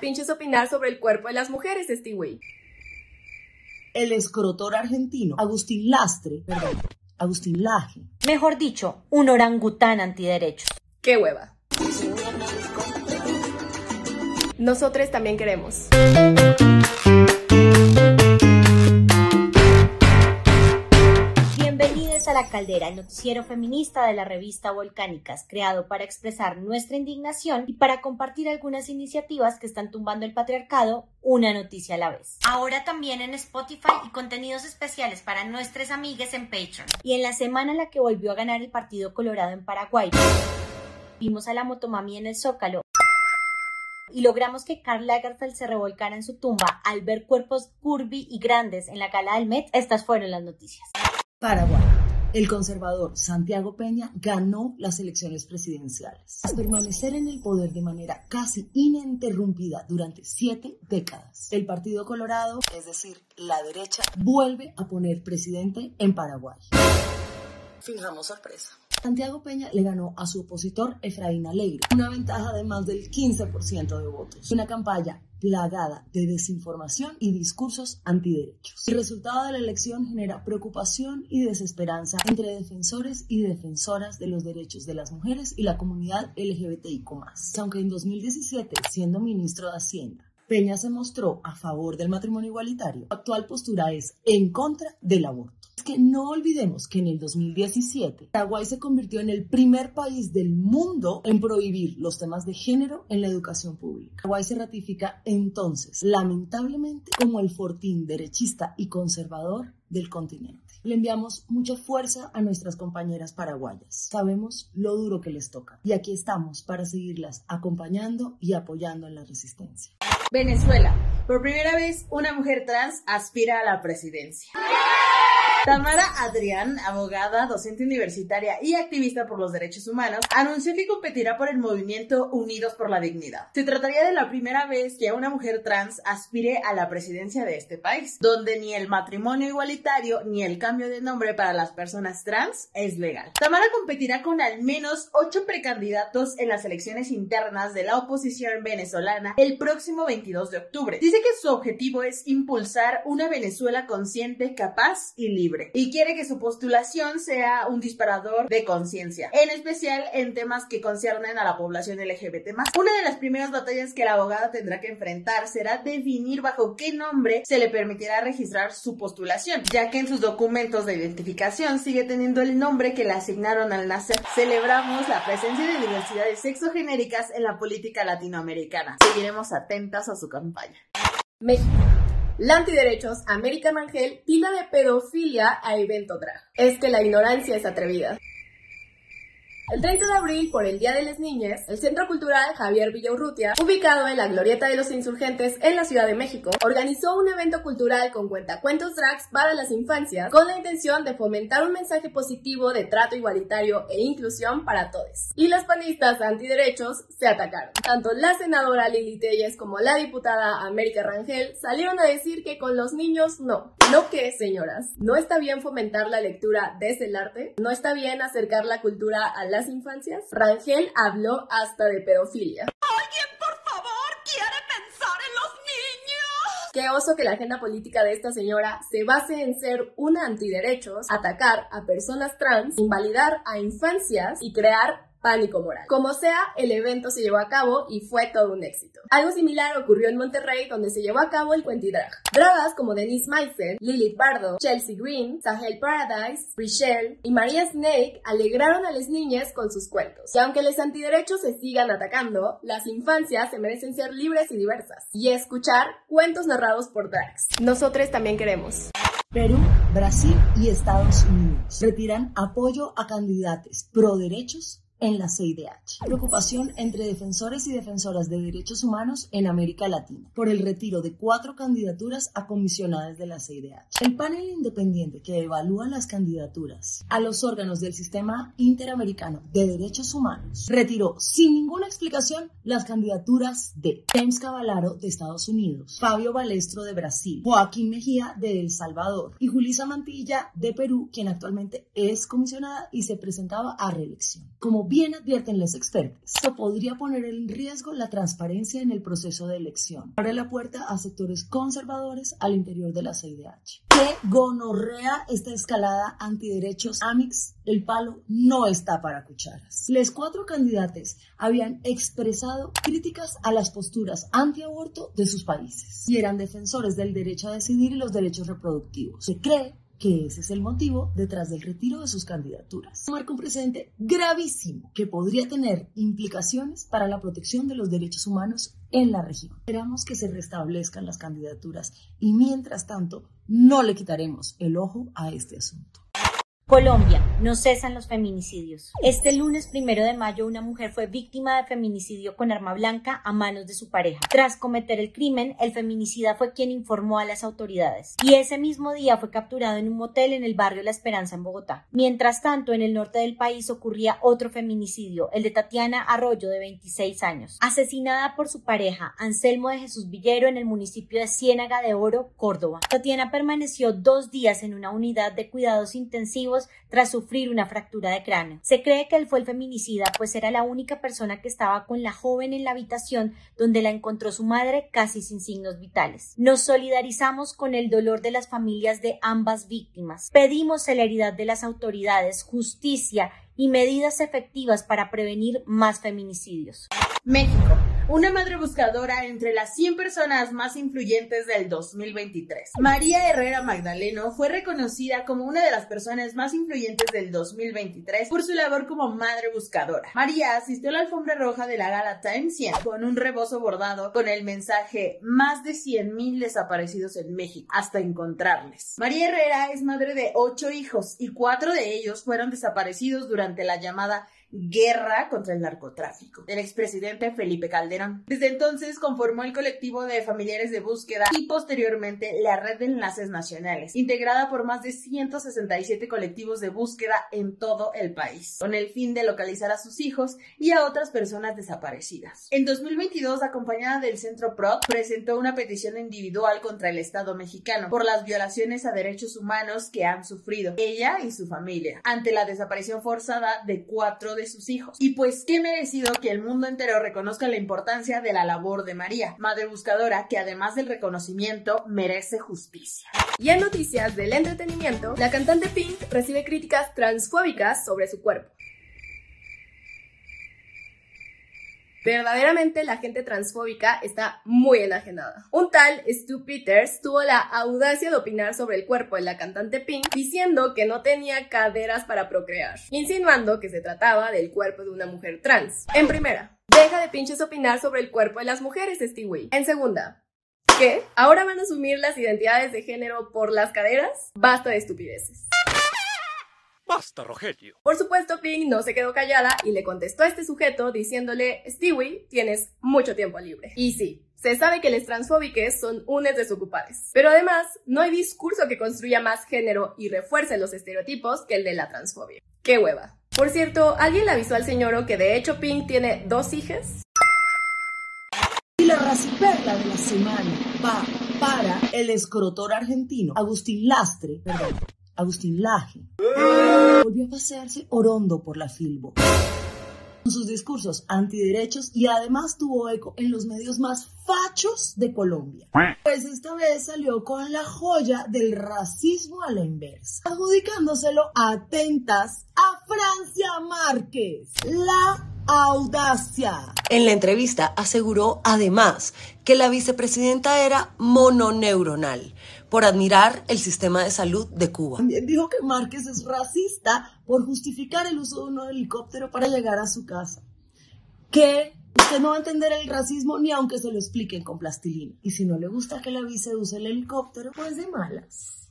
pinches opinar sobre el cuerpo de las mujeres, Stewie. El escrotor argentino Agustín Lastre, perdón, Agustín Laje. Mejor dicho, un orangután antiderechos. ¡Qué hueva! Nosotros también queremos. Caldera, el noticiero feminista de la revista Volcánicas, creado para expresar nuestra indignación y para compartir algunas iniciativas que están tumbando el patriarcado una noticia a la vez. Ahora también en Spotify y contenidos especiales para nuestras amigas en Patreon. Y en la semana en la que volvió a ganar el Partido Colorado en Paraguay, vimos a la motomami en el Zócalo y logramos que Karl Lagerfeld se revolcara en su tumba al ver cuerpos curvy y grandes en la cala del Met, estas fueron las noticias. Paraguay. El conservador Santiago Peña ganó las elecciones presidenciales. Permanecer en el poder de manera casi ininterrumpida durante siete décadas, el Partido Colorado, es decir, la derecha, vuelve a poner presidente en Paraguay. Fijamos sorpresa. Santiago Peña le ganó a su opositor Efraín Alegre, una ventaja de más del 15% de votos. Una campaña plagada de desinformación y discursos antiderechos. El resultado de la elección genera preocupación y desesperanza entre defensores y defensoras de los derechos de las mujeres y la comunidad LGBTIQ+. Aunque en 2017, siendo ministro de Hacienda, Peña se mostró a favor del matrimonio igualitario, su actual postura es en contra del aborto. Que no olvidemos que en el 2017 Paraguay se convirtió en el primer país del mundo en prohibir los temas de género en la educación pública. Paraguay se ratifica entonces, lamentablemente, como el fortín derechista y conservador del continente. Le enviamos mucha fuerza a nuestras compañeras paraguayas. Sabemos lo duro que les toca y aquí estamos para seguirlas acompañando y apoyando en la resistencia. Venezuela. Por primera vez, una mujer trans aspira a la presidencia. Tamara Adrián, abogada, docente universitaria y activista por los derechos humanos, anunció que competirá por el movimiento Unidos por la Dignidad. Se trataría de la primera vez que una mujer trans aspire a la presidencia de este país, donde ni el matrimonio igualitario ni el cambio de nombre para las personas trans es legal. Tamara competirá con al menos ocho precandidatos en las elecciones internas de la oposición venezolana el próximo 22 de octubre. Dice que su objetivo es impulsar una Venezuela consciente, capaz y libre y quiere que su postulación sea un disparador de conciencia, en especial en temas que conciernen a la población LGBT+. Una de las primeras batallas que la abogada tendrá que enfrentar será definir bajo qué nombre se le permitirá registrar su postulación, ya que en sus documentos de identificación sigue teniendo el nombre que le asignaron al nacer. Celebramos la presencia de diversidades sexogenéricas en la política latinoamericana. Seguiremos atentas a su campaña. México. La antiderechos América Rangel tilda de pedofilia a evento drag. Es que la ignorancia es atrevida. El 30 de abril, por el Día de las Niñas, el Centro Cultural Javier Villaurrutia, ubicado en la Glorieta de los Insurgentes en la Ciudad de México, organizó un evento cultural con cuentacuentos drags para las infancias con la intención de fomentar un mensaje positivo de trato igualitario e inclusión para todos. Y las panistas antiderechos se atacaron. Tanto la senadora Lili Telles como la diputada América Rangel salieron a decir que con los niños no. ¿No qué, señoras? ¿No está bien fomentar la lectura desde el arte? ¿No está bien acercar la cultura a la infancias, Rangel habló hasta de pedofilia. ¡Alguien, por favor, quiere pensar en los niños! Qué oso que la agenda política de esta señora se base en ser una antiderechos, atacar a personas trans, invalidar a infancias y crear pánico moral. Como sea, el evento se llevó a cabo y fue todo un éxito. Algo similar ocurrió en Monterrey, donde se llevó a cabo el Cuentidrag. Dragas como Denise Meisel, Lilith Bardo, Chelsea Green, Sahel Paradise, Richelle y María Snake alegraron a las niñas con sus cuentos. Y aunque los antiderechos se sigan atacando, las infancias se merecen ser libres y diversas y escuchar cuentos narrados por drags. Nosotros también queremos. Perú, Brasil y Estados Unidos retiran apoyo a candidatos pro derechos en la CIDH. Preocupación entre defensores y defensoras de derechos humanos en América Latina por el retiro de cuatro candidaturas a comisionadas de la CIDH. El panel independiente que evalúa las candidaturas a los órganos del Sistema Interamericano de Derechos Humanos retiró sin ninguna explicación las candidaturas de James Cavallaro de Estados Unidos, Fabio Balestro de Brasil, Joaquín Mejía de El Salvador y Julisa Mantilla de Perú, quien actualmente es comisionada y se presentaba a reelección. Como bien advierten los expertos, esto podría poner en riesgo la transparencia en el proceso de elección. Abre la puerta a sectores conservadores al interior de la CIDH. ¿Qué gonorrea esta escalada antiderechos Amix? El palo no está para cucharas. Los cuatro candidatos habían expresado críticas a las posturas antiaborto de sus países y eran defensores del derecho a decidir y los derechos reproductivos. Se cree que ese es el motivo detrás del retiro de sus candidaturas. Marca un precedente gravísimo que podría tener implicaciones para la protección de los derechos humanos en la región. Esperamos que se restablezcan las candidaturas y mientras tanto no le quitaremos el ojo a este asunto. Colombia, no cesan los feminicidios. Este lunes primero de mayo una mujer fue víctima de feminicidio con arma blanca a manos de su pareja. Tras cometer el crimen, el feminicida fue quien informó a las autoridades y ese mismo día fue capturado en un motel en el barrio La Esperanza en Bogotá. Mientras tanto, en el norte del país ocurría otro feminicidio, el de Tatiana Arroyo de 26 años, asesinada por su pareja Anselmo de Jesús Villero en el municipio de Ciénaga de Oro, Córdoba. Tatiana permaneció dos días en una unidad de cuidados intensivos tras sufrir una fractura de cráneo. Se cree que él fue el feminicida, pues era la única persona que estaba con la joven en la habitación donde la encontró su madre casi sin signos vitales. Nos solidarizamos con el dolor de las familias de ambas víctimas. Pedimos celeridad de las autoridades, justicia y medidas efectivas para prevenir más feminicidios. México una madre buscadora entre las 100 personas más influyentes del 2023. María Herrera Magdaleno fue reconocida como una de las personas más influyentes del 2023 por su labor como madre buscadora. María asistió a la alfombra roja de la gala Time 100 con un rebozo bordado con el mensaje más de 100.000 desaparecidos en México hasta encontrarles. María Herrera es madre de 8 hijos y 4 de ellos fueron desaparecidos durante la llamada guerra contra el narcotráfico del expresidente Felipe Calderón. Desde entonces conformó el colectivo de familiares de búsqueda y posteriormente la red de enlaces nacionales, integrada por más de 167 colectivos de búsqueda en todo el país, con el fin de localizar a sus hijos y a otras personas desaparecidas. En 2022, acompañada del Centro PRO, presentó una petición individual contra el Estado mexicano por las violaciones a derechos humanos que han sufrido ella y su familia ante la desaparición forzada de cuatro de sus hijos. Y pues qué merecido que el mundo entero reconozca la importancia de la labor de María, madre buscadora que además del reconocimiento merece justicia. Y en noticias del entretenimiento, la cantante Pink recibe críticas transfóbicas sobre su cuerpo. Verdaderamente la gente transfóbica está muy enajenada. Un tal Stu Peters tuvo la audacia de opinar sobre el cuerpo de la cantante Pink diciendo que no tenía caderas para procrear, insinuando que se trataba del cuerpo de una mujer trans. En primera, deja de pinches opinar sobre el cuerpo de las mujeres, Stewie. En segunda, ¿qué? ¿Ahora van a asumir las identidades de género por las caderas? Basta de estupideces. Basta, Rogelio. Por supuesto, Pink no se quedó callada y le contestó a este sujeto diciéndole, Stewie, tienes mucho tiempo libre. Y sí, se sabe que los transfóbiques son unes desocupados. Pero además, no hay discurso que construya más género y refuerce los estereotipos que el de la transfobia. ¡Qué hueva! Por cierto, ¿alguien le avisó al señor que de hecho Pink tiene dos hijas? Y la raciperla de la semana va para el escrotor argentino Agustín Lastre, perdón, Agustín Laje. Volvió a pasearse orondo por la Filbo con sus discursos antiderechos y además tuvo eco en los medios más fachos de Colombia. Pues esta vez salió con la joya del racismo a la inversa, adjudicándoselo atentas a Francia Márquez. La audacia. En la entrevista aseguró además que la vicepresidenta era mononeuronal por admirar el sistema de salud de Cuba. También dijo que Márquez es racista por justificar el uso de un helicóptero para llegar a su casa. Que usted no va a entender el racismo ni aunque se lo expliquen con plastilina. Y si no le gusta que la vice use el helicóptero, pues de malas.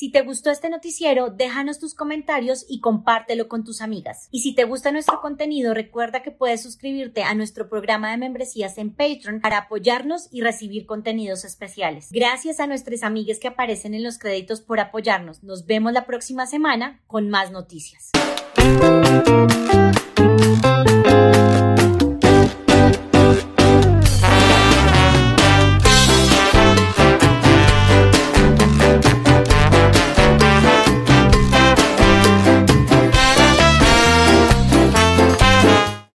Si te gustó este noticiero, déjanos tus comentarios y compártelo con tus amigas. Y si te gusta nuestro contenido, recuerda que puedes suscribirte a nuestro programa de membresías en Patreon para apoyarnos y recibir contenidos especiales. Gracias a nuestras amigas que aparecen en los créditos por apoyarnos. Nos vemos la próxima semana con más noticias.